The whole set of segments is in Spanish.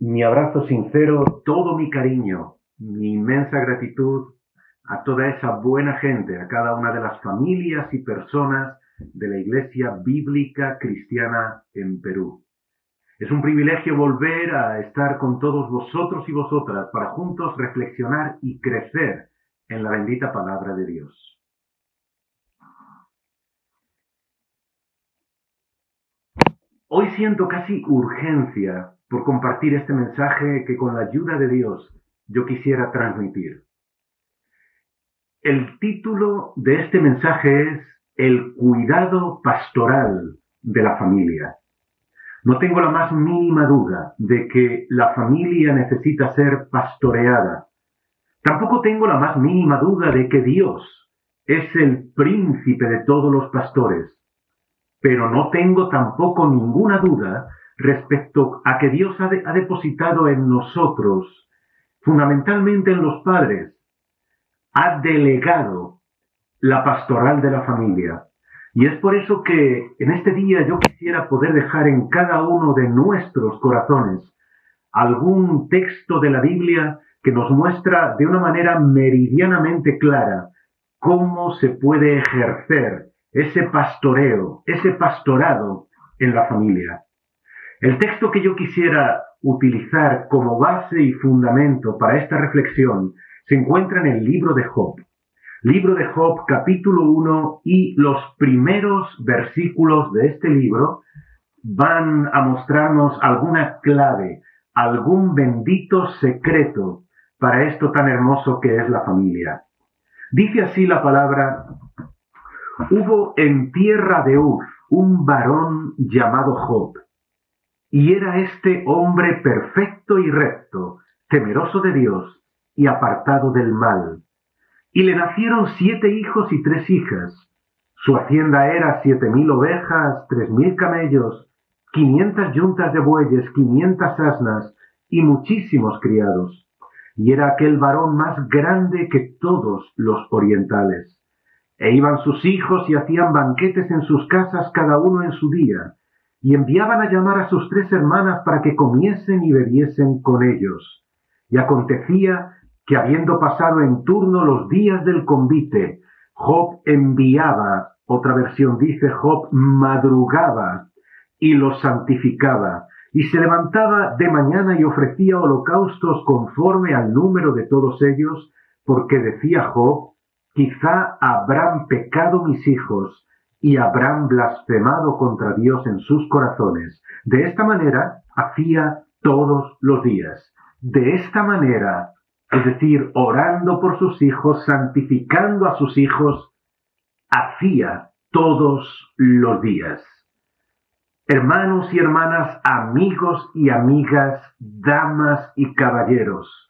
mi abrazo sincero, todo mi cariño, mi inmensa gratitud a toda esa buena gente, a cada una de las familias y personas de la Iglesia Bíblica Cristiana en Perú. Es un privilegio volver a estar con todos vosotros y vosotras para juntos reflexionar y crecer en la bendita palabra de Dios. Hoy siento casi urgencia por compartir este mensaje que con la ayuda de Dios yo quisiera transmitir. El título de este mensaje es El cuidado pastoral de la familia. No tengo la más mínima duda de que la familia necesita ser pastoreada. Tampoco tengo la más mínima duda de que Dios es el príncipe de todos los pastores pero no tengo tampoco ninguna duda respecto a que Dios ha, depositado en nosotros, fundamentalmente en los padres, ha delegado la pastoral de la familia. Y es por eso que en este día yo quisiera poder dejar en cada uno de nuestros corazones algún texto de la Biblia que nos muestra de una manera meridianamente clara cómo se puede ejercer ese pastoreo, ese pastorado en la familia. El texto que yo quisiera utilizar como base y fundamento para esta reflexión se encuentra en el libro de Job. Libro de Job capítulo 1 y los primeros versículos de este libro van a mostrarnos alguna clave, algún bendito secreto para esto tan hermoso que es la familia. Dice así la palabra Hubo en tierra de Uz un varón llamado Job, y era este hombre perfecto y recto, temeroso de Dios y apartado del mal. Y le nacieron siete hijos y tres hijas. Su hacienda era siete mil ovejas, tres mil camellos, quinientas yuntas de bueyes, quinientas asnas y muchísimos criados. Y era aquel varón más grande que todos los orientales e iban sus hijos y hacían banquetes en sus casas cada uno en su día, y enviaban a llamar a sus tres hermanas para que comiesen y bebiesen con ellos. Y acontecía que habiendo pasado en turno los días del convite, Job enviaba, otra versión dice Job madrugaba y los santificaba, y se levantaba de mañana y ofrecía holocaustos conforme al número de todos ellos, porque decía Job, Quizá habrán pecado mis hijos y habrán blasfemado contra Dios en sus corazones. De esta manera hacía todos los días. De esta manera, es decir, orando por sus hijos, santificando a sus hijos, hacía todos los días. Hermanos y hermanas, amigos y amigas, damas y caballeros,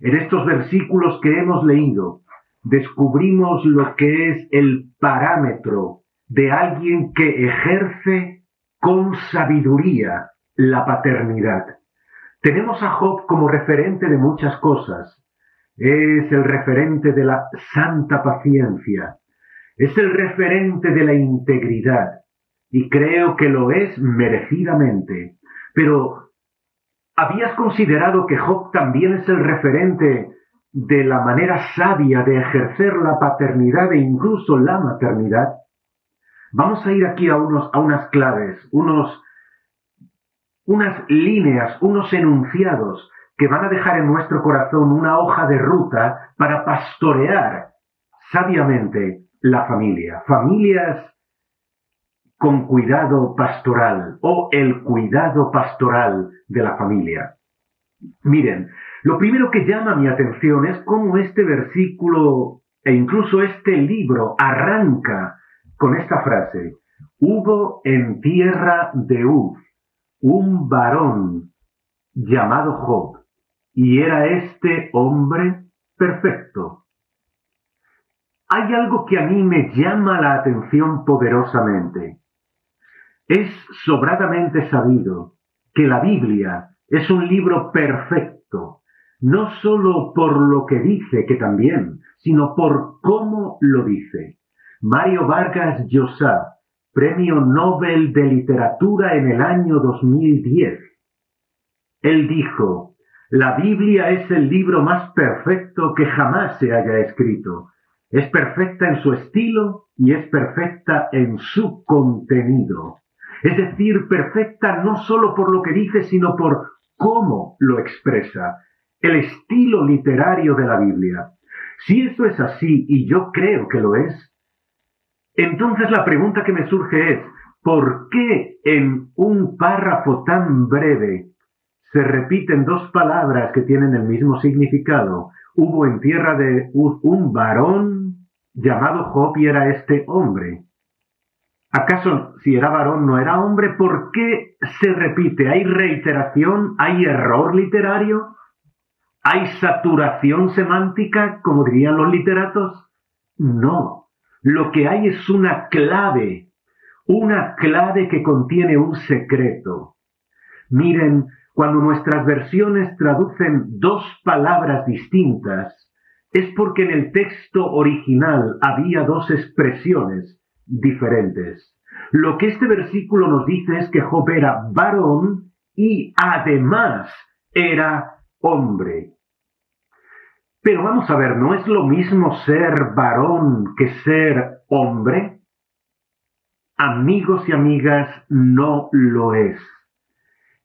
en estos versículos que hemos leído, descubrimos lo que es el parámetro de alguien que ejerce con sabiduría la paternidad. Tenemos a Job como referente de muchas cosas. Es el referente de la santa paciencia. Es el referente de la integridad. Y creo que lo es merecidamente. Pero, ¿habías considerado que Job también es el referente de la manera sabia de ejercer la paternidad e incluso la maternidad, vamos a ir aquí a, unos, a unas claves, unos, unas líneas, unos enunciados que van a dejar en nuestro corazón una hoja de ruta para pastorear sabiamente la familia. Familias con cuidado pastoral o el cuidado pastoral de la familia. Miren, lo primero que llama mi atención es cómo este versículo e incluso este libro arranca con esta frase. Hubo en tierra de Uz un varón llamado Job, y era este hombre perfecto. Hay algo que a mí me llama la atención poderosamente. Es sobradamente sabido que la Biblia es un libro perfecto, no sólo por lo que dice, que también, sino por cómo lo dice. Mario Vargas Llosa, Premio Nobel de Literatura en el año 2010. Él dijo, la Biblia es el libro más perfecto que jamás se haya escrito. Es perfecta en su estilo y es perfecta en su contenido. Es decir, perfecta no solo por lo que dice, sino por cómo lo expresa, el estilo literario de la Biblia. Si esto es así, y yo creo que lo es, entonces la pregunta que me surge es, ¿por qué en un párrafo tan breve se repiten dos palabras que tienen el mismo significado? Hubo en tierra de un varón llamado Job y era este hombre. ¿Acaso si era varón no era hombre? ¿Por qué se repite? ¿Hay reiteración? ¿Hay error literario? ¿Hay saturación semántica, como dirían los literatos? No. Lo que hay es una clave, una clave que contiene un secreto. Miren, cuando nuestras versiones traducen dos palabras distintas, es porque en el texto original había dos expresiones diferentes. Lo que este versículo nos dice es que Job era varón y además era hombre. Pero vamos a ver, ¿no es lo mismo ser varón que ser hombre? Amigos y amigas, no lo es.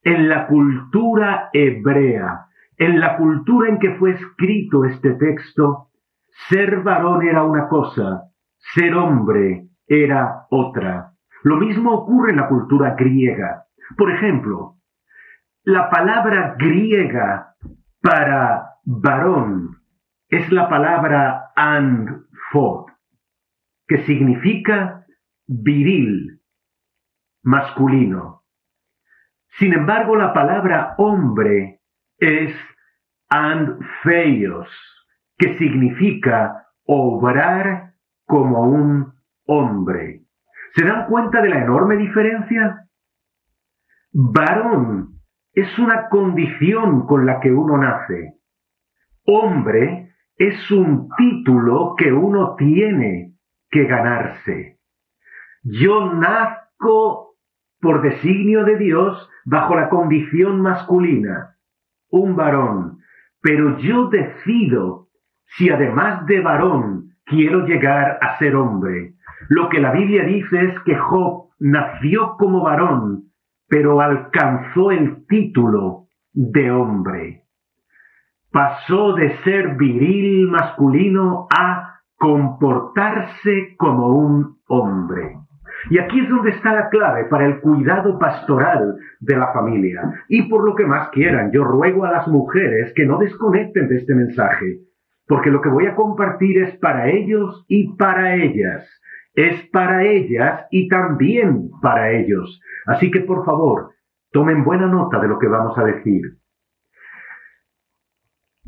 En la cultura hebrea, en la cultura en que fue escrito este texto, ser varón era una cosa, ser hombre era otra. Lo mismo ocurre en la cultura griega. Por ejemplo, la palabra griega para varón es la palabra anfod, que significa viril, masculino. Sin embargo, la palabra hombre es anfeios, que significa obrar como un hombre. ¿Se dan cuenta de la enorme diferencia? Varón es una condición con la que uno nace. Hombre es un título que uno tiene que ganarse. Yo nazco por designio de Dios bajo la condición masculina, un varón, pero yo decido si además de varón quiero llegar a ser hombre. Lo que la Biblia dice es que Job nació como varón, pero alcanzó el título de hombre. Pasó de ser viril masculino a comportarse como un hombre. Y aquí es donde está la clave para el cuidado pastoral de la familia. Y por lo que más quieran, yo ruego a las mujeres que no desconecten de este mensaje, porque lo que voy a compartir es para ellos y para ellas es para ellas y también para ellos. Así que por favor, tomen buena nota de lo que vamos a decir.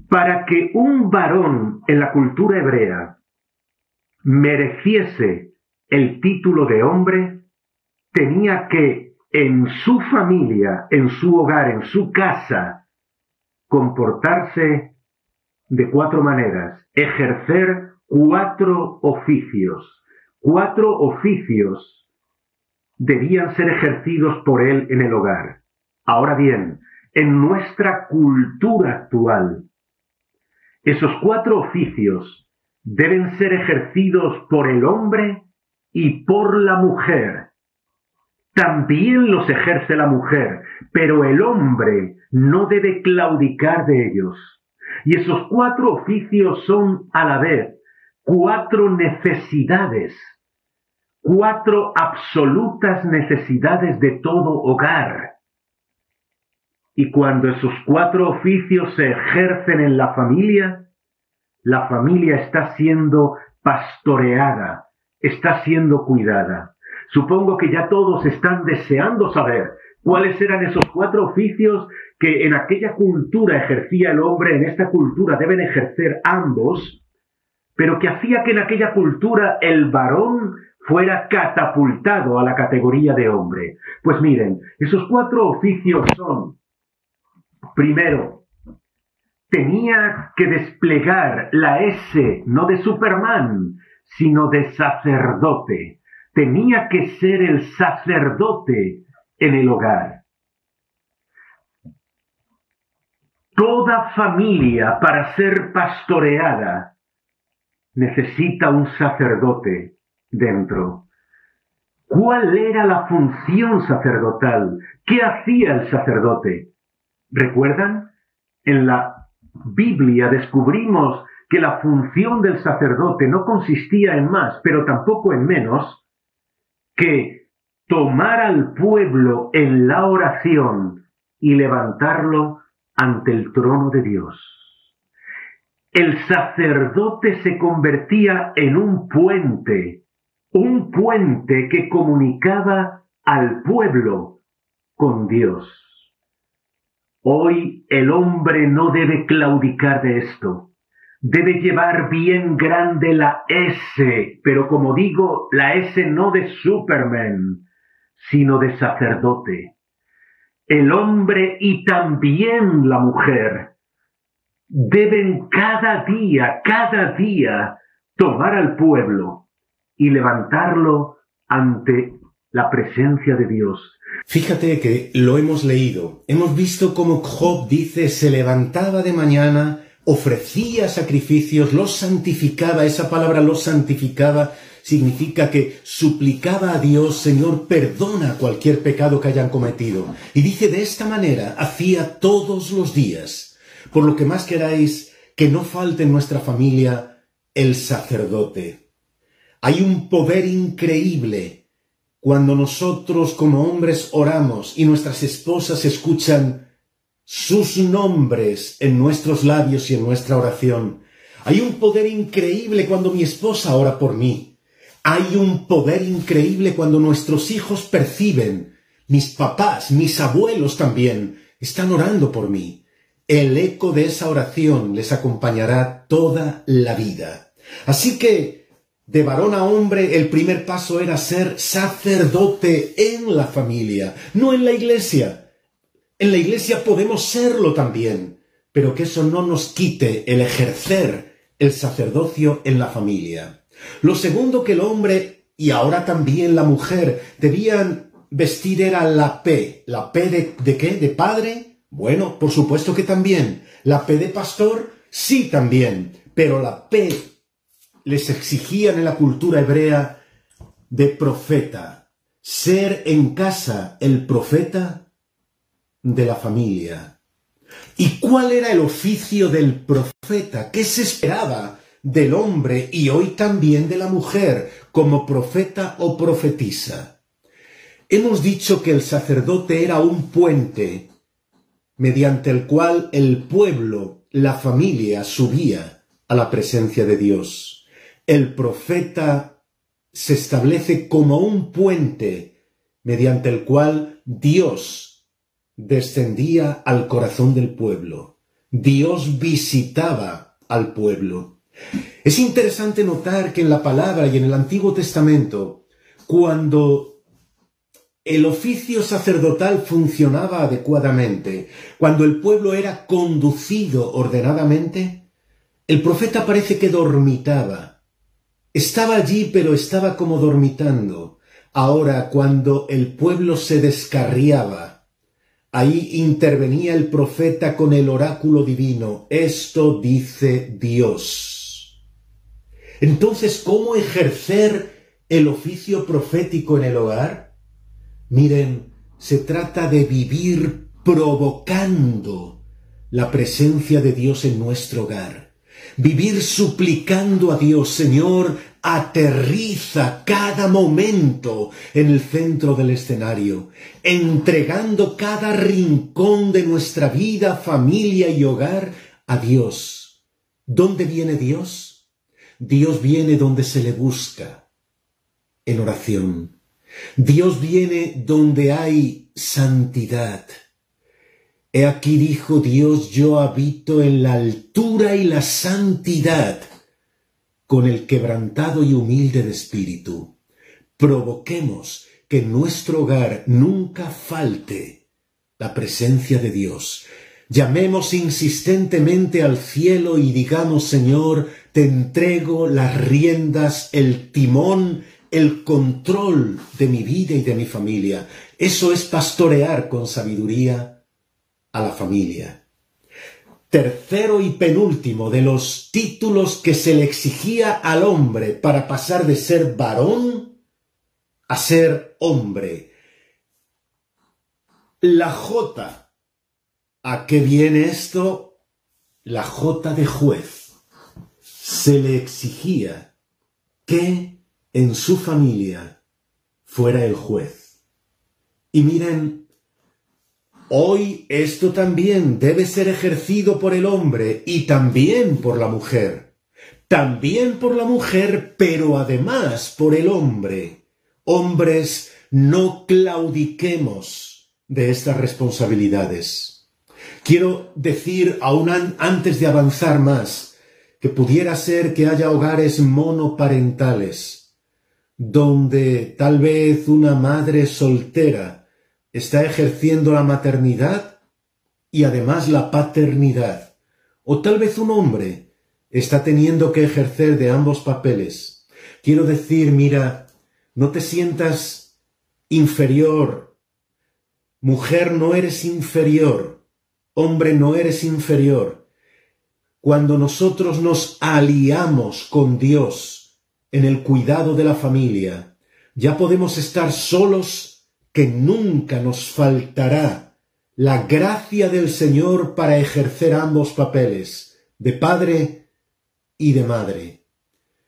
Para que un varón en la cultura hebrea mereciese el título de hombre, tenía que en su familia, en su hogar, en su casa, comportarse de cuatro maneras, ejercer cuatro oficios cuatro oficios debían ser ejercidos por él en el hogar. Ahora bien, en nuestra cultura actual, esos cuatro oficios deben ser ejercidos por el hombre y por la mujer. También los ejerce la mujer, pero el hombre no debe claudicar de ellos. Y esos cuatro oficios son a la vez cuatro necesidades cuatro absolutas necesidades de todo hogar. Y cuando esos cuatro oficios se ejercen en la familia, la familia está siendo pastoreada, está siendo cuidada. Supongo que ya todos están deseando saber cuáles eran esos cuatro oficios que en aquella cultura ejercía el hombre, en esta cultura deben ejercer ambos, pero que hacía que en aquella cultura el varón fuera catapultado a la categoría de hombre. Pues miren, esos cuatro oficios son, primero, tenía que desplegar la S, no de Superman, sino de sacerdote. Tenía que ser el sacerdote en el hogar. Toda familia para ser pastoreada necesita un sacerdote dentro. ¿Cuál era la función sacerdotal? ¿Qué hacía el sacerdote? ¿Recuerdan? En la Biblia descubrimos que la función del sacerdote no consistía en más, pero tampoco en menos, que tomar al pueblo en la oración y levantarlo ante el trono de Dios. El sacerdote se convertía en un puente, un puente que comunicaba al pueblo con Dios. Hoy el hombre no debe claudicar de esto. Debe llevar bien grande la S, pero como digo, la S no de Superman, sino de sacerdote. El hombre y también la mujer deben cada día, cada día, tomar al pueblo y levantarlo ante la presencia de Dios. Fíjate que lo hemos leído. Hemos visto cómo Job dice se levantaba de mañana, ofrecía sacrificios, los santificaba. Esa palabra los santificaba significa que suplicaba a Dios, Señor, perdona cualquier pecado que hayan cometido. Y dice de esta manera, hacía todos los días. Por lo que más queráis, que no falte en nuestra familia el sacerdote. Hay un poder increíble cuando nosotros como hombres oramos y nuestras esposas escuchan sus nombres en nuestros labios y en nuestra oración. Hay un poder increíble cuando mi esposa ora por mí. Hay un poder increíble cuando nuestros hijos perciben, mis papás, mis abuelos también, están orando por mí. El eco de esa oración les acompañará toda la vida. Así que de varón a hombre, el primer paso era ser sacerdote en la familia, no en la iglesia. En la iglesia podemos serlo también, pero que eso no nos quite el ejercer el sacerdocio en la familia. Lo segundo que el hombre y ahora también la mujer debían vestir era la P. ¿La P de, qué? ¿De padre? Bueno, por supuesto que también. ¿La P de pastor? Sí, también. Pero la P les exigían en la cultura hebrea de profeta, ser en casa el profeta de la familia. ¿Y cuál era el oficio del profeta? ¿Qué se esperaba del hombre y hoy también de la mujer como profeta o profetisa? Hemos dicho que el sacerdote era un puente mediante el cual el pueblo, la familia, subía a la presencia de Dios el profeta se establece como un puente mediante el cual Dios descendía al corazón del pueblo. Dios visitaba al pueblo. Es interesante notar que en la palabra y en el Antiguo Testamento, cuando el oficio sacerdotal funcionaba adecuadamente, cuando el pueblo era conducido ordenadamente, el profeta parece que dormitaba, estaba allí, pero estaba como dormitando. Ahora, cuando el pueblo se descarriaba, ahí intervenía el profeta con el oráculo divino. Esto dice Dios. Entonces, ¿cómo ejercer el oficio profético en el hogar? Miren, se trata de vivir provocando la presencia de Dios en nuestro hogar vivir suplicando a Dios, Señor, aterriza cada momento en el centro del escenario, entregando cada rincón de nuestra vida, familia y hogar a Dios. ¿Dónde viene Dios? Dios viene donde se le busca, en oración. Dios viene donde hay santidad. He aquí dijo Dios, yo habito en la altura y la santidad con el quebrantado y humilde de espíritu. Provoquemos que en nuestro hogar nunca falte la presencia de Dios. Llamemos insistentemente al cielo y digamos, Señor, te entrego las riendas, el timón, el control de mi vida y de mi familia. Eso es pastorear con sabiduría a la familia. tercero y penúltimo de los títulos que se le exigía al hombre para pasar de ser varón a ser hombre. La J. ¿A qué viene esto? La J de juez. Se le exigía que en su familia fuera el juez. Y miren, hoy esto también debe ser ejercido por el hombre y también por la mujer. También por la mujer, pero además por el hombre. Hombres, no claudiquemos de estas responsabilidades. Quiero decir, aún antes de avanzar más, que pudiera ser que haya hogares monoparentales, donde tal vez una madre soltera está ejerciendo la maternidad y además la paternidad, o tal vez un hombre está teniendo que ejercer de ambos papeles. Quiero decir, mira, no te sientas inferior. Mujer, no eres inferior. Hombre, no eres inferior. Cuando nosotros nos aliamos con Dios, en el cuidado de la familia, ya podemos estar solos que nunca nos faltará la gracia del Señor para ejercer ambos papeles, de padre y de madre.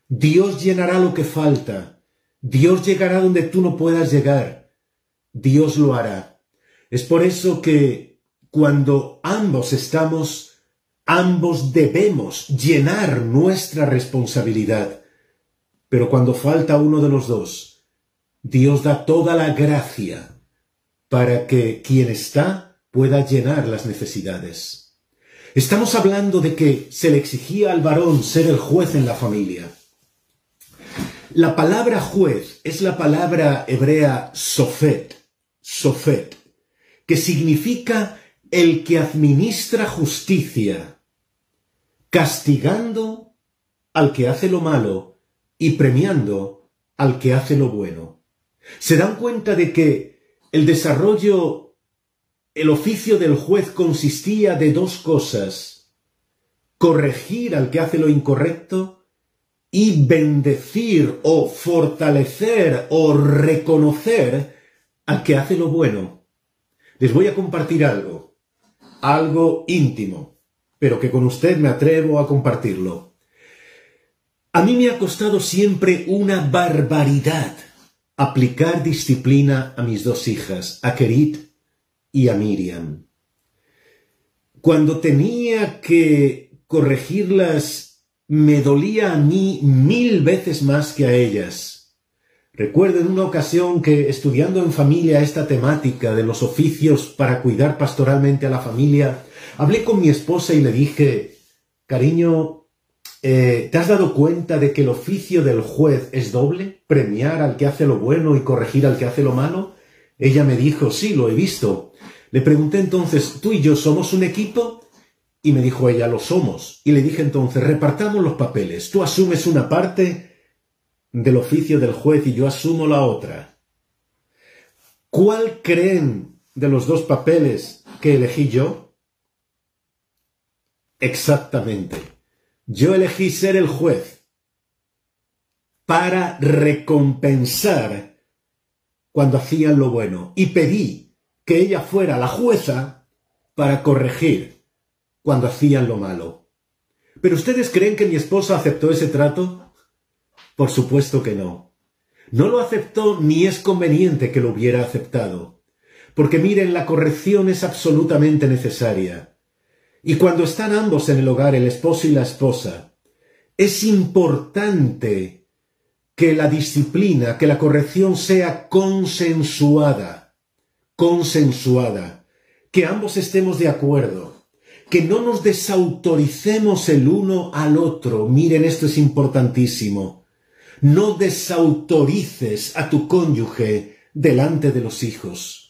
Dios llenará lo que falta. Dios llegará donde tú no puedas llegar. Dios lo hará. Es por eso que cuando ambos estamos, ambos debemos llenar nuestra responsabilidad. Pero cuando falta uno de los dos, Dios da toda la gracia para que quien está pueda llenar las necesidades. Estamos hablando de que se le exigía al varón ser el juez en la familia. La palabra juez es la palabra hebrea sofet, sofet, que significa el que administra justicia, castigando al que hace lo malo y premiando al que hace lo bueno. Se dan cuenta de que el desarrollo, el oficio del juez consistía de dos cosas, corregir al que hace lo incorrecto y bendecir o fortalecer o reconocer al que hace lo bueno. Les voy a compartir algo, algo íntimo, pero que con usted me atrevo a compartirlo. A mí me ha costado siempre una barbaridad aplicar disciplina a mis dos hijas, a Kerit y a Miriam. Cuando tenía que corregirlas, me dolía a mí mil veces más que a ellas. Recuerdo en una ocasión que, estudiando en familia esta temática de los oficios para cuidar pastoralmente a la familia, hablé con mi esposa y le dije, cariño, eh, ¿Te has dado cuenta de que el oficio del juez es doble? ¿Premiar al que hace lo bueno y corregir al que hace lo malo? Ella me dijo, sí, lo he visto. Le pregunté entonces, ¿tú y yo somos un equipo? Y me dijo ella, lo somos. Y le dije entonces, repartamos los papeles. Tú asumes una parte del oficio del juez y yo asumo la otra. ¿Cuál creen de los dos papeles que elegí yo? Exactamente yo elegí ser el juez para recompensar cuando hacían lo bueno y pedí que ella fuera la jueza para corregir cuando hacían lo malo. ¿Pero ustedes creen que mi esposa aceptó ese trato? Por supuesto que no. No lo aceptó ni es conveniente que lo hubiera aceptado. Porque miren, la corrección es absolutamente necesaria. Y cuando están ambos en el hogar, el esposo y la esposa, es importante que la disciplina, que la corrección sea consensuada, consensuada, que ambos estemos de acuerdo, que no nos desautoricemos el uno al otro. Miren, esto es importantísimo. No desautorices a tu cónyuge delante de los hijos.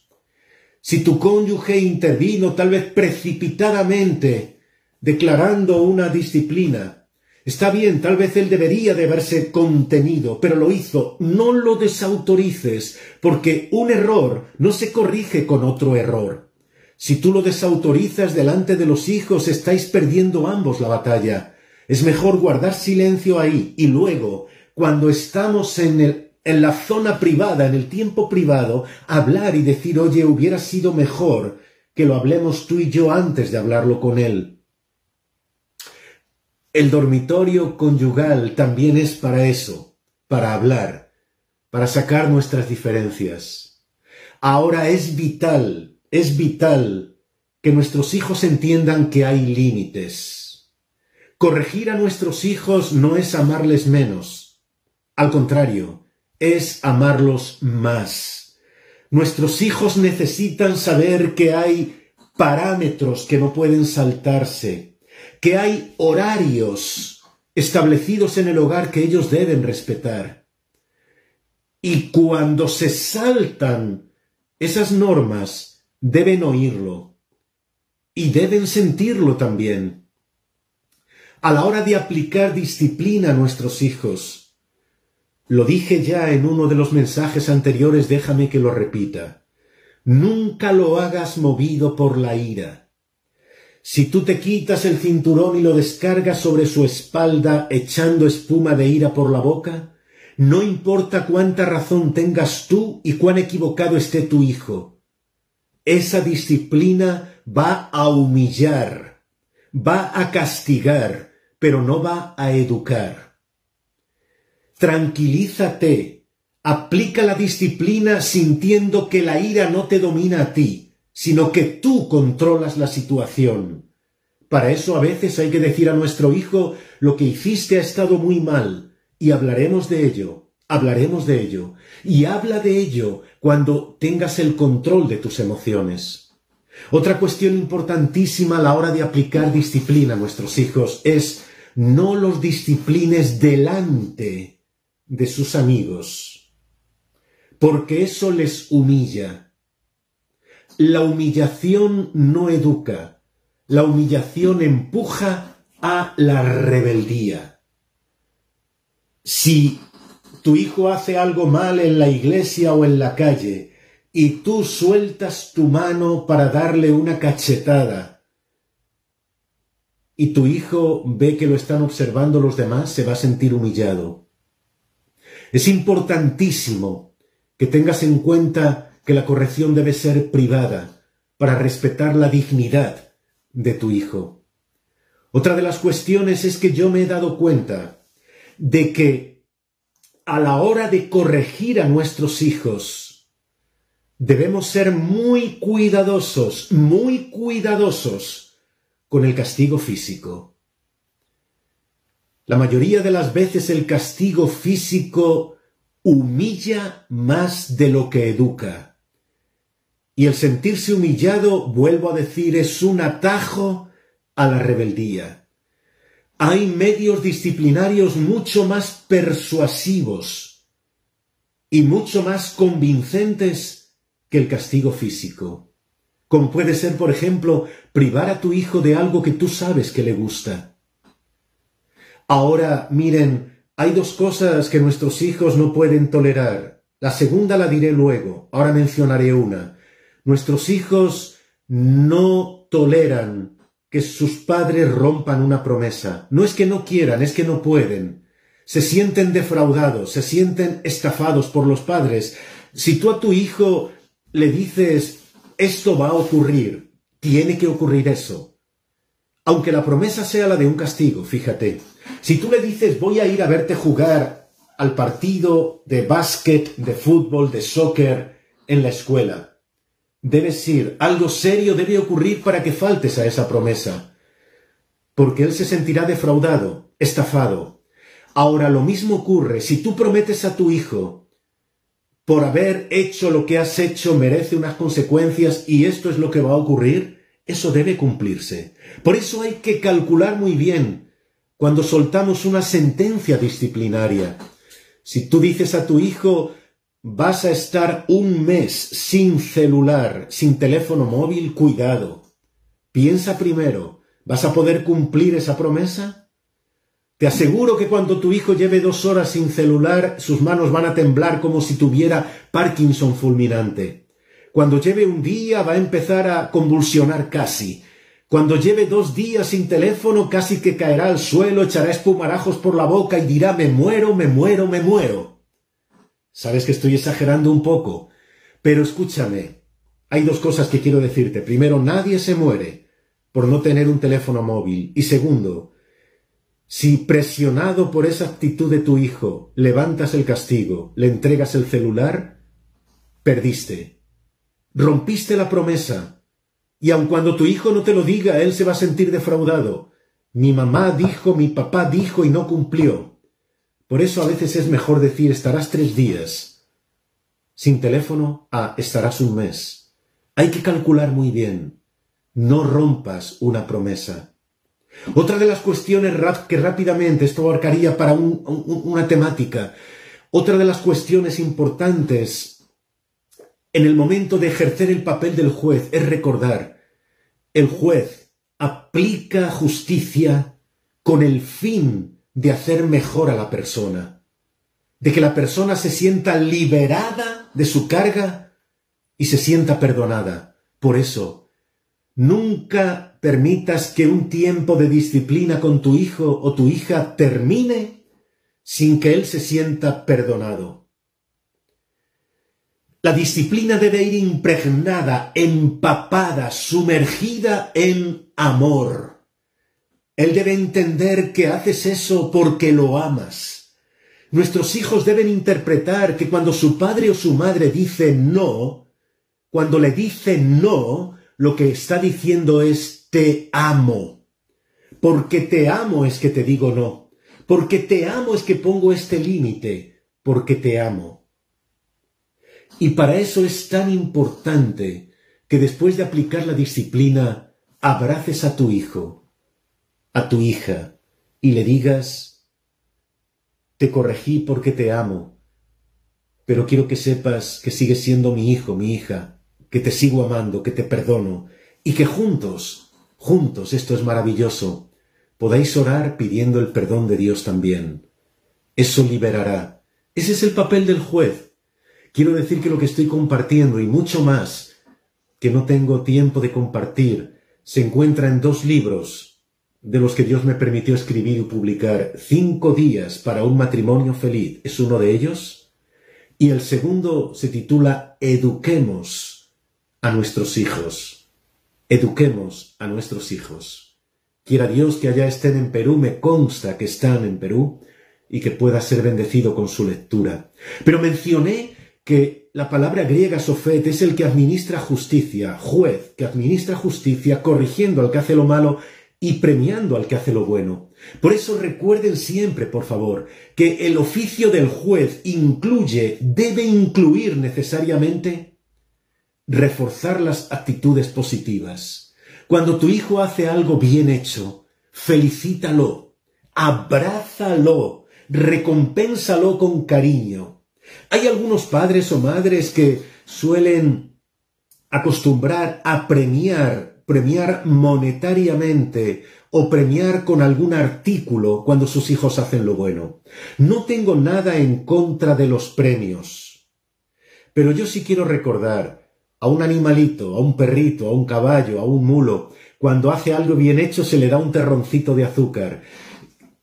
Si tu cónyuge intervino tal vez precipitadamente, declarando una disciplina, está bien, tal vez él debería de haberse contenido, pero lo hizo. No lo desautorices, porque un error no se corrige con otro error. Si tú lo desautorizas delante de los hijos, estáis perdiendo ambos la batalla. Es mejor guardar silencio ahí y luego, cuando estamos en, el, en la zona privada, en el tiempo privado, hablar y decir, oye, hubiera sido mejor que lo hablemos tú y yo antes de hablarlo con él. El dormitorio conyugal también es para eso, para hablar, para sacar nuestras diferencias. Ahora es vital, es vital que nuestros hijos entiendan que hay límites. Corregir a nuestros hijos no es amarles menos, al contrario, es amarlos más. Nuestros hijos necesitan saber que hay parámetros que no pueden saltarse, que hay horarios establecidos en el hogar que ellos deben respetar. Y cuando se saltan esas normas, deben oírlo y deben sentirlo también. A la hora de aplicar disciplina a nuestros hijos, lo dije ya en uno de los mensajes anteriores, déjame que lo repita. Nunca lo hagas movido por la ira si tú te quitas el cinturón y lo descargas sobre su espalda echando espuma de ira por la boca, no importa cuánta razón tengas tú y cuán equivocado esté tu hijo. Esa disciplina va a humillar, va a castigar, pero no va a educar. Tranquilízate, aplica la disciplina sintiendo que la ira no te domina a ti sino que tú controlas la situación. Para eso a veces hay que decir a nuestro hijo lo que hiciste ha estado muy mal, y hablaremos de ello, hablaremos de ello, y habla de ello cuando tengas el control de tus emociones. Otra cuestión importantísima a la hora de aplicar disciplina a nuestros hijos es no los disciplines delante de sus amigos, porque eso les humilla la humillación no educa, la humillación empuja a la rebeldía. Si tu hijo hace algo mal en la iglesia o en la calle y tú sueltas tu mano para darle una cachetada y tu hijo ve que lo están observando los demás, se va a sentir humillado. Es importantísimo que tengas en cuenta que la corrección debe ser privada para respetar la dignidad de tu hijo. Otra de las cuestiones es que yo me he dado cuenta de que a la hora de corregir a nuestros hijos, debemos ser muy cuidadosos, muy cuidadosos con el castigo físico. La mayoría de las veces el castigo físico humilla más de lo que educa. Y el sentirse humillado, vuelvo a decir, es un atajo a la rebeldía. Hay medios disciplinarios mucho más persuasivos y mucho más convincentes que el castigo físico, como puede ser, por ejemplo, privar a tu hijo de algo que tú sabes que le gusta. Ahora, miren, hay dos cosas que nuestros hijos no pueden tolerar. La segunda la diré luego, ahora mencionaré una. Nuestros hijos no toleran que sus padres rompan una promesa. No es que no quieran, es que no pueden. Se sienten defraudados, se sienten estafados por los padres. Si tú a tu hijo le dices, esto va a ocurrir, tiene que ocurrir eso. Aunque la promesa sea la de un castigo, fíjate. Si tú le dices, voy a ir a verte jugar al partido de básquet, de fútbol, de soccer en la escuela, debes ir, algo serio debe ocurrir para que faltes a esa promesa, porque él se sentirá defraudado, estafado. Ahora lo mismo ocurre si tú prometes a tu hijo, por haber hecho lo que has hecho merece unas consecuencias y esto es lo que va a ocurrir, eso debe cumplirse. Por eso hay que calcular muy bien cuando soltamos una sentencia disciplinaria. Si tú dices a tu hijo, Vas a estar un mes sin celular, sin teléfono móvil, cuidado. Piensa primero, ¿vas a poder cumplir esa promesa? Te aseguro que cuando tu hijo lleve dos horas sin celular, sus manos van a temblar como si tuviera Parkinson fulminante. Cuando lleve un día va a empezar a convulsionar casi. Cuando lleve dos días sin teléfono casi que caerá al suelo, echará espumarajos por la boca y dirá me muero, me muero, me muero. Sabes que estoy exagerando un poco, pero escúchame. Hay dos cosas que quiero decirte. Primero, nadie se muere por no tener un teléfono móvil. Y segundo, si presionado por esa actitud de tu hijo levantas el castigo, le entregas el celular, perdiste. Rompiste la promesa. Y aun cuando tu hijo no te lo diga, él se va a sentir defraudado. Mi mamá dijo, mi papá dijo y no cumplió. Por eso a veces es mejor decir estarás tres días sin teléfono a estarás un mes. Hay que calcular muy bien. No rompas una promesa. Otra de las cuestiones que rápidamente esto abarcaría para una temática, otra de las cuestiones importantes en el momento de ejercer el papel del juez es recordar, el juez aplica justicia con el fin de hacer mejor a la persona, de que la persona se sienta liberada de su carga y se sienta perdonada. Por eso, nunca permitas que un tiempo de disciplina con tu hijo o tu hija termine sin que él se sienta perdonado. La disciplina debe ir impregnada, empapada, sumergida en amor. Él debe entender que haces eso porque lo amas. Nuestros hijos deben interpretar que cuando su padre o su madre dice no, cuando le dice no, lo que está diciendo es te amo. Porque te amo es que te digo no. Porque te amo es que pongo este límite. Porque te amo. Y para eso es tan importante que después de aplicar la disciplina, abraces a tu hijo, a tu hija, y le digas, te corregí porque te amo, pero quiero que sepas que sigues siendo mi hijo, mi hija, que te sigo amando, que te perdono, y que juntos Juntos, esto es maravilloso, podáis orar pidiendo el perdón de Dios también. Eso liberará. Ese es el papel del juez. Quiero decir que lo que estoy compartiendo y mucho más que no tengo tiempo de compartir se encuentra en dos libros de los que Dios me permitió escribir y publicar. Cinco días para un matrimonio feliz es uno de ellos. Y el segundo se titula Eduquemos a nuestros hijos. Eduquemos a nuestros hijos. Quiera Dios que allá estén en Perú, me consta que están en Perú, y que pueda ser bendecido con su lectura. Pero mencioné que la palabra griega sofet es el que administra justicia, juez, que administra justicia, corrigiendo al que hace lo malo y premiando al que hace lo bueno. Por eso recuerden siempre, por favor, que el oficio del juez incluye, debe incluir necesariamente reforzar las actitudes positivas. Cuando tu hijo hace algo bien hecho, felicítalo, abrázalo, recompénsalo con cariño. Hay algunos padres o madres que suelen acostumbrar a premiar, premiar monetariamente o premiar con algún artículo cuando sus hijos hacen lo bueno. No tengo nada en contra de los premios, pero yo sí quiero recordar a un animalito, a un perrito, a un caballo, a un mulo, cuando hace algo bien hecho se le da un terroncito de azúcar.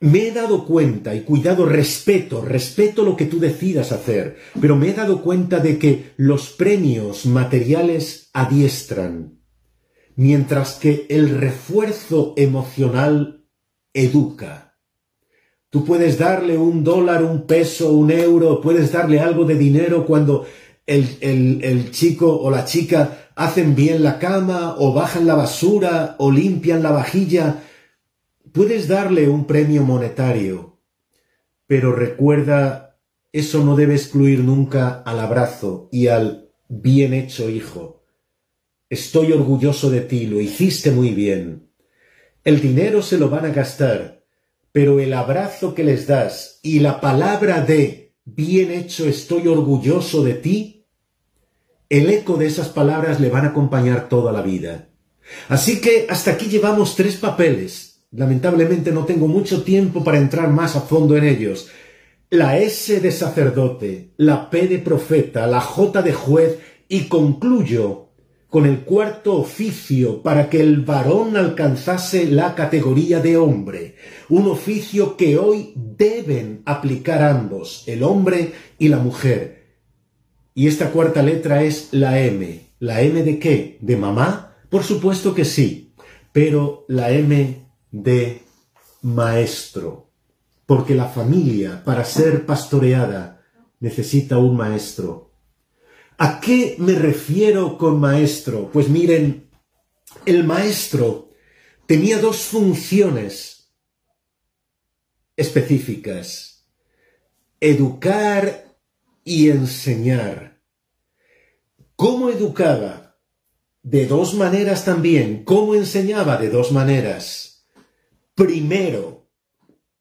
Me he dado cuenta, y cuidado, respeto, respeto lo que tú decidas hacer, pero me he dado cuenta de que los premios materiales adiestran, mientras que el refuerzo emocional educa. Tú puedes darle un dólar, un peso, un euro, puedes darle algo de dinero cuando el, chico o la chica hacen bien la cama o bajan la basura o limpian la vajilla, puedes darle un premio monetario, pero recuerda, eso no debe excluir nunca al abrazo y al bien hecho hijo. Estoy orgulloso de ti, lo hiciste muy bien. El dinero se lo van a gastar, pero el abrazo que les das y la palabra de bien hecho, estoy orgulloso de ti, el eco de esas palabras le van a acompañar toda la vida. Así que hasta aquí llevamos tres papeles. Lamentablemente no tengo mucho tiempo para entrar más a fondo en ellos. La S de sacerdote, la P de profeta, la J de juez Y concluyo con el cuarto oficio para que el varón alcanzase la categoría de hombre, un oficio que hoy deben aplicar ambos, el hombre y la mujer. Y esta cuarta letra es la M. ¿La M de qué? ¿De mamá? Por supuesto que sí, pero la M de maestro, porque la familia, para ser pastoreada, necesita un maestro. ¿A qué me refiero con maestro? Pues miren, el maestro tenía dos funciones específicas, educar y enseñar. ¿Cómo educaba? De dos maneras también. ¿Cómo enseñaba? De dos maneras. Primero,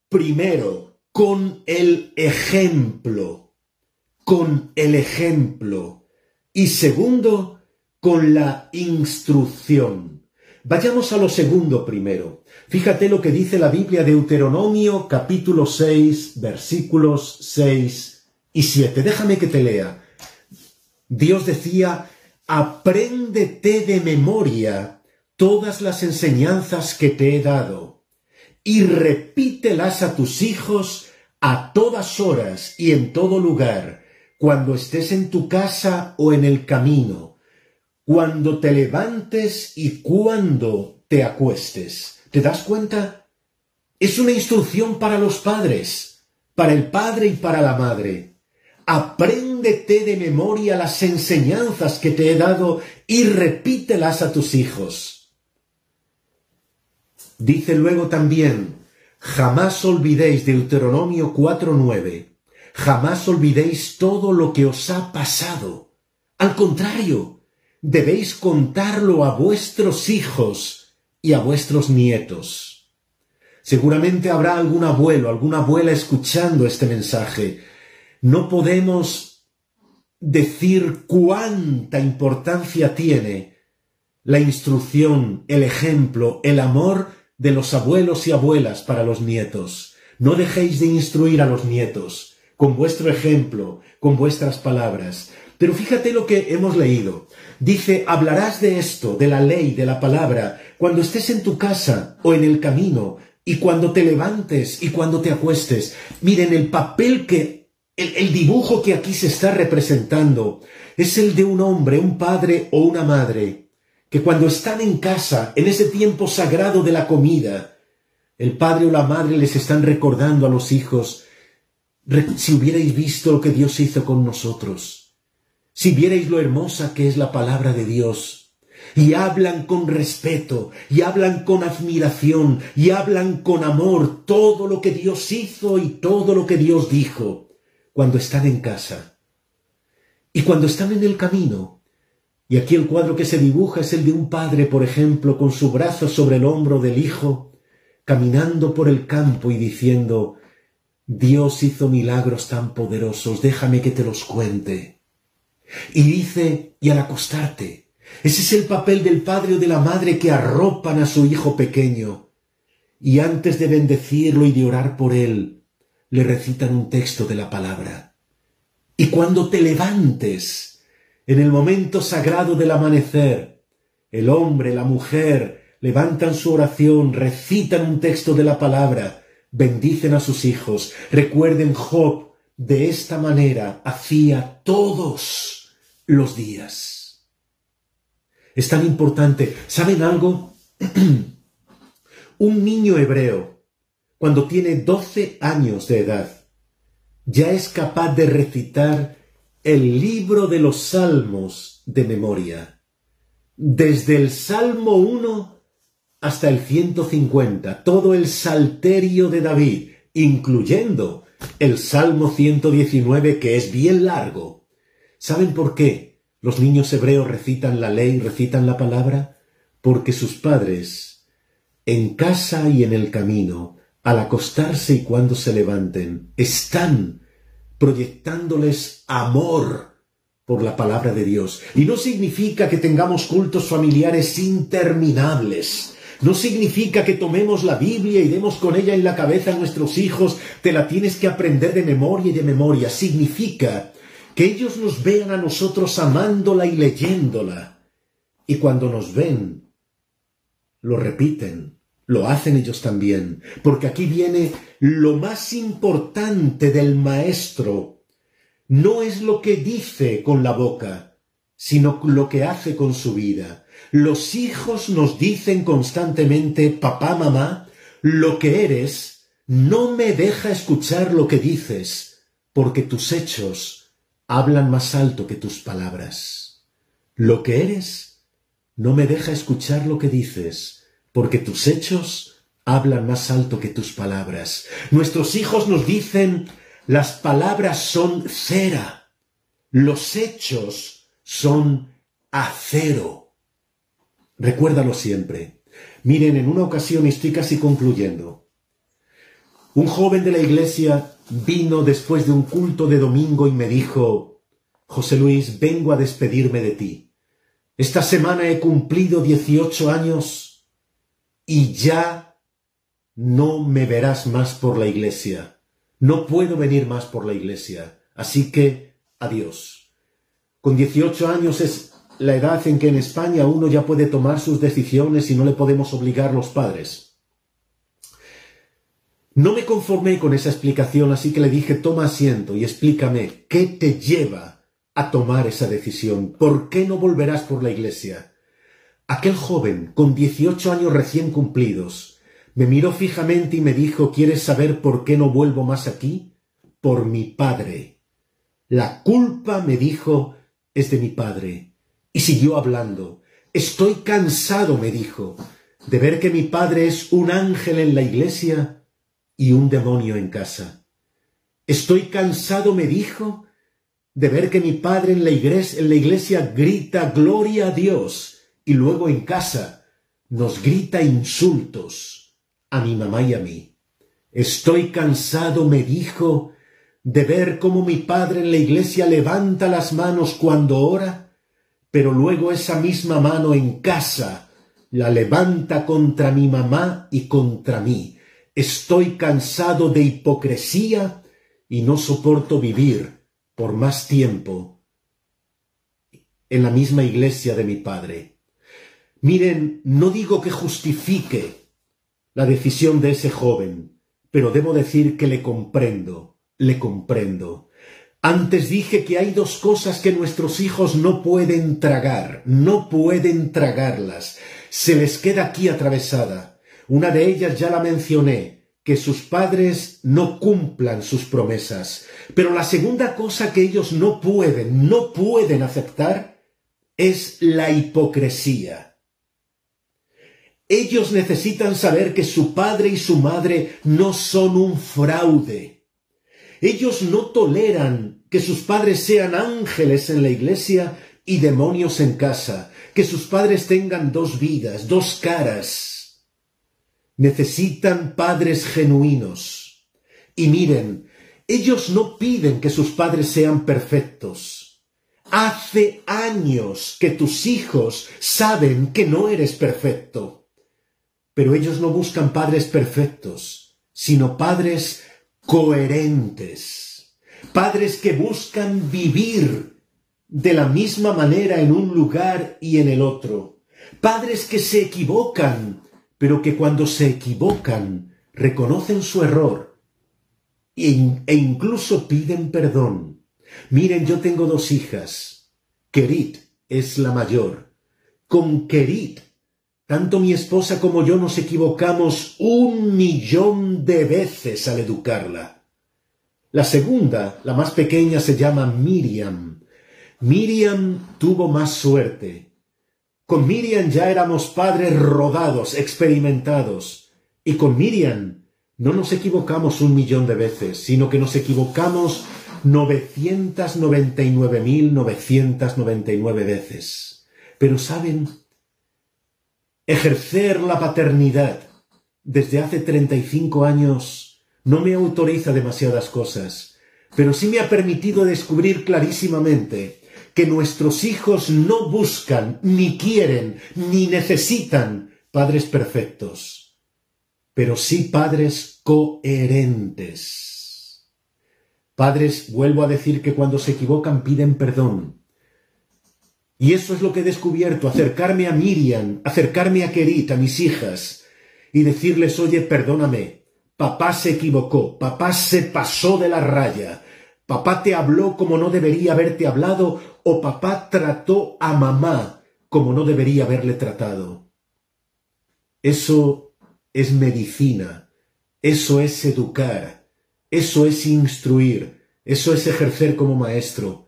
primero, con el ejemplo, con el ejemplo y segundo, con la instrucción. Vayamos a lo segundo primero. Fíjate lo que dice la Biblia de Deuteronomio capítulo 6 versículos 6 y 7. Déjame que te lea. Dios decía, apréndete de memoria todas las enseñanzas que te he dado y repítelas a tus hijos a todas horas y en todo lugar cuando estés en tu casa o en el camino, cuando te levantes y cuando te acuestes. ¿Te das cuenta? Es una instrucción para los padres, para el padre y para la madre. Apréndete de memoria las enseñanzas que te he dado y repítelas a tus hijos. Dice luego también, jamás olvidéis Deuteronomio 4.9 Jamás olvidéis todo lo que os ha pasado. Al contrario, debéis contarlo a vuestros hijos y a vuestros nietos. Seguramente habrá algún abuelo, alguna abuela escuchando este mensaje. No podemos decir cuánta importancia tiene la instrucción, el ejemplo, el amor de los abuelos y abuelas para los nietos. No dejéis de instruir a los nietos con vuestro ejemplo, con vuestras palabras. Pero fíjate lo que hemos leído. Dice, hablarás de esto, de la ley, de la palabra, cuando estés en tu casa o en el camino, y cuando te levantes y cuando te acuestes. Miren, el papel que, el, dibujo que aquí se está representando es el de un hombre, un padre o una madre, que cuando están en casa, en ese tiempo sagrado de la comida, el padre o la madre les están recordando a los hijos si hubierais visto lo que Dios hizo con nosotros, si vierais lo hermosa que es la palabra de Dios, y hablan con respeto, y hablan con admiración, y hablan con amor todo lo que Dios hizo y todo lo que Dios dijo cuando están en casa. Y cuando están en el camino, y aquí el cuadro que se dibuja es el de un padre, por ejemplo, con su brazo sobre el hombro del hijo, caminando por el campo y diciendo, Dios hizo milagros tan poderosos, déjame que te los cuente. Y dice, y al acostarte, ese es el papel del padre o de la madre que arropan a su hijo pequeño, y antes de bendecirlo y de orar por él, le recitan un texto de la palabra. Y cuando te levantes, en el momento sagrado del amanecer, el hombre, la mujer, levantan su oración, recitan un texto de la palabra, bendicen a sus hijos. Recuerden, Job de esta manera hacía todos los días. Es tan importante. ¿Saben algo? Un niño hebreo, cuando tiene doce años de edad, ya es capaz de recitar el libro de los salmos de memoria. Desde el Salmo 1 hasta el 150, todo el salterio de David, incluyendo el Salmo 119, que es bien largo. ¿Saben por qué los niños hebreos recitan la ley, recitan la palabra? Porque sus padres, en casa y en el camino, al acostarse y cuando se levanten, están proyectándoles amor por la palabra de Dios. Y no significa que tengamos cultos familiares interminables, no significa que tomemos la Biblia y demos con ella en la cabeza a nuestros hijos, te la tienes que aprender de memoria y de memoria. Significa que ellos nos vean a nosotros amándola y leyéndola. Y cuando nos ven, lo repiten, lo hacen ellos también, porque aquí viene lo más importante del maestro. No es lo que dice con la boca, sino lo que hace con su vida. Los hijos nos dicen constantemente, papá, mamá, lo que eres no me deja escuchar lo que dices, porque tus hechos hablan más alto que tus palabras. Lo que eres no me deja escuchar lo que dices, porque tus hechos hablan más alto que tus palabras. Nuestros hijos nos dicen, las palabras son cera, los hechos son acero. Recuérdalo siempre. Miren, en una ocasión estoy casi concluyendo. Un joven de la iglesia vino después de un culto de domingo y me dijo, José Luis, vengo a despedirme de ti. Esta semana he cumplido dieciocho años y ya no me verás más por la iglesia. No puedo venir más por la iglesia. Así que, adiós. Con dieciocho años es la edad en que en España uno ya puede tomar sus decisiones y no le podemos obligar los padres. No me conformé con esa explicación, así que le dije, toma asiento y explícame, ¿qué te lleva a tomar esa decisión? ¿Por qué no volverás por la iglesia? Aquel joven, con dieciocho años recién cumplidos, me miró fijamente y me dijo, ¿quieres saber por qué no vuelvo más aquí? Por mi padre. La culpa, me dijo, es de mi padre. Y siguió hablando. Estoy cansado, me dijo, de ver que mi padre es un ángel en la iglesia y un demonio en casa. Estoy cansado, me dijo, de ver que mi padre en la iglesia, en la iglesia grita gloria a Dios y luego en casa nos grita insultos a mi mamá y a mí. Estoy cansado, me dijo, de ver cómo mi padre en la iglesia levanta las manos cuando ora pero luego esa misma mano en casa la levanta contra mi mamá y contra mí. Estoy cansado de hipocresía y no soporto vivir por más tiempo en la misma iglesia de mi padre. Miren, no digo que justifique la decisión de ese joven, pero debo decir que le comprendo, le comprendo. Antes dije que hay dos cosas que nuestros hijos no pueden tragar, no pueden tragarlas. Se les queda aquí atravesada. Una de ellas ya la mencioné, que sus padres no cumplan sus promesas. Pero la segunda cosa que ellos no pueden, no pueden aceptar, es la hipocresía. Ellos necesitan saber que su padre y su madre no son un fraude ellos no toleran que sus padres sean ángeles en la iglesia y demonios en casa, que sus padres tengan dos vidas, dos caras. Necesitan padres genuinos. Y miren, ellos no piden que sus padres sean perfectos. Hace años que tus hijos saben que no eres perfecto. Pero ellos no buscan padres perfectos, sino padres coherentes, padres que buscan vivir de la misma manera en un lugar y en el otro, padres que se equivocan, pero que cuando se equivocan reconocen su error e, e incluso piden perdón. Miren, yo tengo dos hijas. Kerit es la mayor. Con Kerit tanto mi esposa como yo nos equivocamos un millón de veces al educarla. La segunda, la más pequeña, se llama Miriam. Miriam tuvo más suerte. Con Miriam ya éramos padres rodados, experimentados. Y con Miriam no nos equivocamos un millón de veces, sino que nos equivocamos novecientas noventa y nueve mil novecientas noventa y nueve veces. Pero saben, Ejercer la paternidad desde hace 35 años no me autoriza demasiadas cosas, pero sí me ha permitido descubrir clarísimamente que nuestros hijos no buscan, ni quieren, ni necesitan padres perfectos, pero sí padres coherentes. Padres, vuelvo a decir que cuando se equivocan piden perdón. Y eso es lo que he descubierto, acercarme a Miriam, acercarme a Kerit, a mis hijas, y decirles, oye, perdóname, papá se equivocó, papá se pasó de la raya, papá te habló como no debería haberte hablado, o papá trató a mamá como no debería haberle tratado. Eso es medicina, eso es educar, eso es instruir, eso es ejercer como maestro.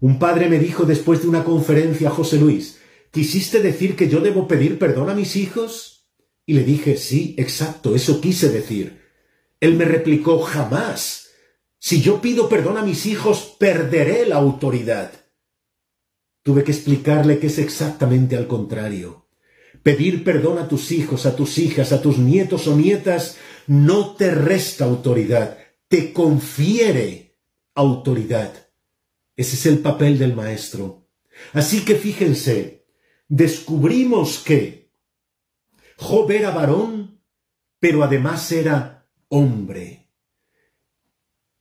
Un padre me dijo después de una conferencia, José Luis, ¿quisiste decir que yo debo pedir perdón a mis hijos? Y le dije, sí, exacto, eso quise decir. Él me replicó, jamás. Si yo pido perdón a mis hijos, perderé la autoridad. Tuve que explicarle que es exactamente al contrario. Pedir perdón a tus hijos, a tus hijas, a tus nietos o nietas, no te resta autoridad, te confiere autoridad. Ese es el papel del maestro. Así que fíjense, descubrimos que Job era varón, pero además era hombre.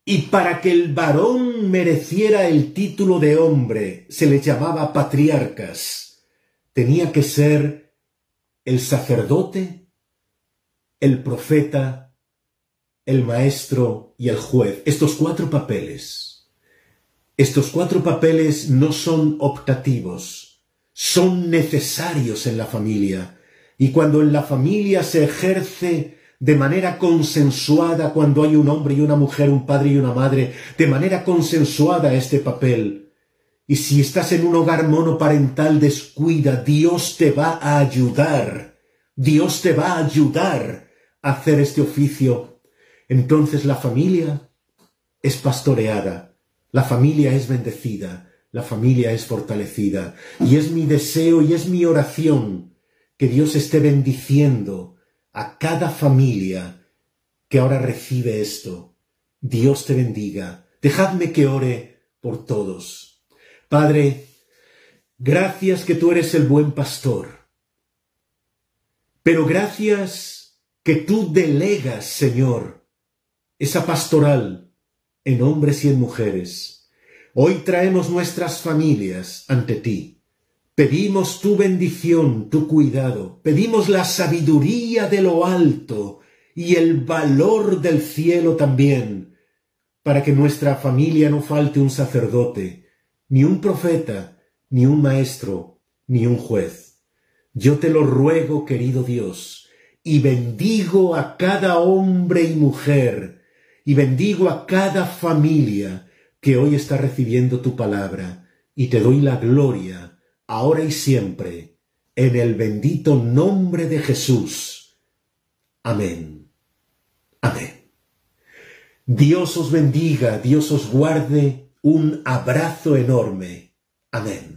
Y para que el varón mereciera el título de hombre, se le llamaba patriarcas. Tenía que ser el sacerdote, el profeta, el maestro y el juez. Estos cuatro papeles. Estos cuatro papeles no son optativos, son necesarios en la familia. Y cuando en la familia se ejerce de manera consensuada, cuando hay un hombre y una mujer, un padre y una madre, de manera consensuada este papel, y si estás en un hogar monoparental, descuida, Dios te va a ayudar, Dios te va a ayudar a hacer este oficio. Entonces la familia es pastoreada la familia es bendecida, la familia es fortalecida. Y es mi deseo y es mi oración que Dios esté bendiciendo a cada familia que ahora recibe esto. Dios te bendiga. Dejadme que ore por todos. Padre, gracias que tú eres el buen pastor. Pero gracias que tú delegas, Señor, esa pastoral en hombres y en mujeres. Hoy traemos nuestras familias ante ti. Pedimos tu bendición, tu cuidado. Pedimos la sabiduría de lo alto y el valor del cielo también, para que nuestra familia no falte un sacerdote, ni un profeta, ni un maestro, ni un juez. Yo te lo ruego, querido Dios, y bendigo a cada hombre y mujer y bendigo a cada familia que hoy está recibiendo tu palabra y te doy la gloria, ahora y siempre, en el bendito nombre de Jesús. Amén. Amén. Dios os bendiga, Dios os guarde, un abrazo enorme. Amén.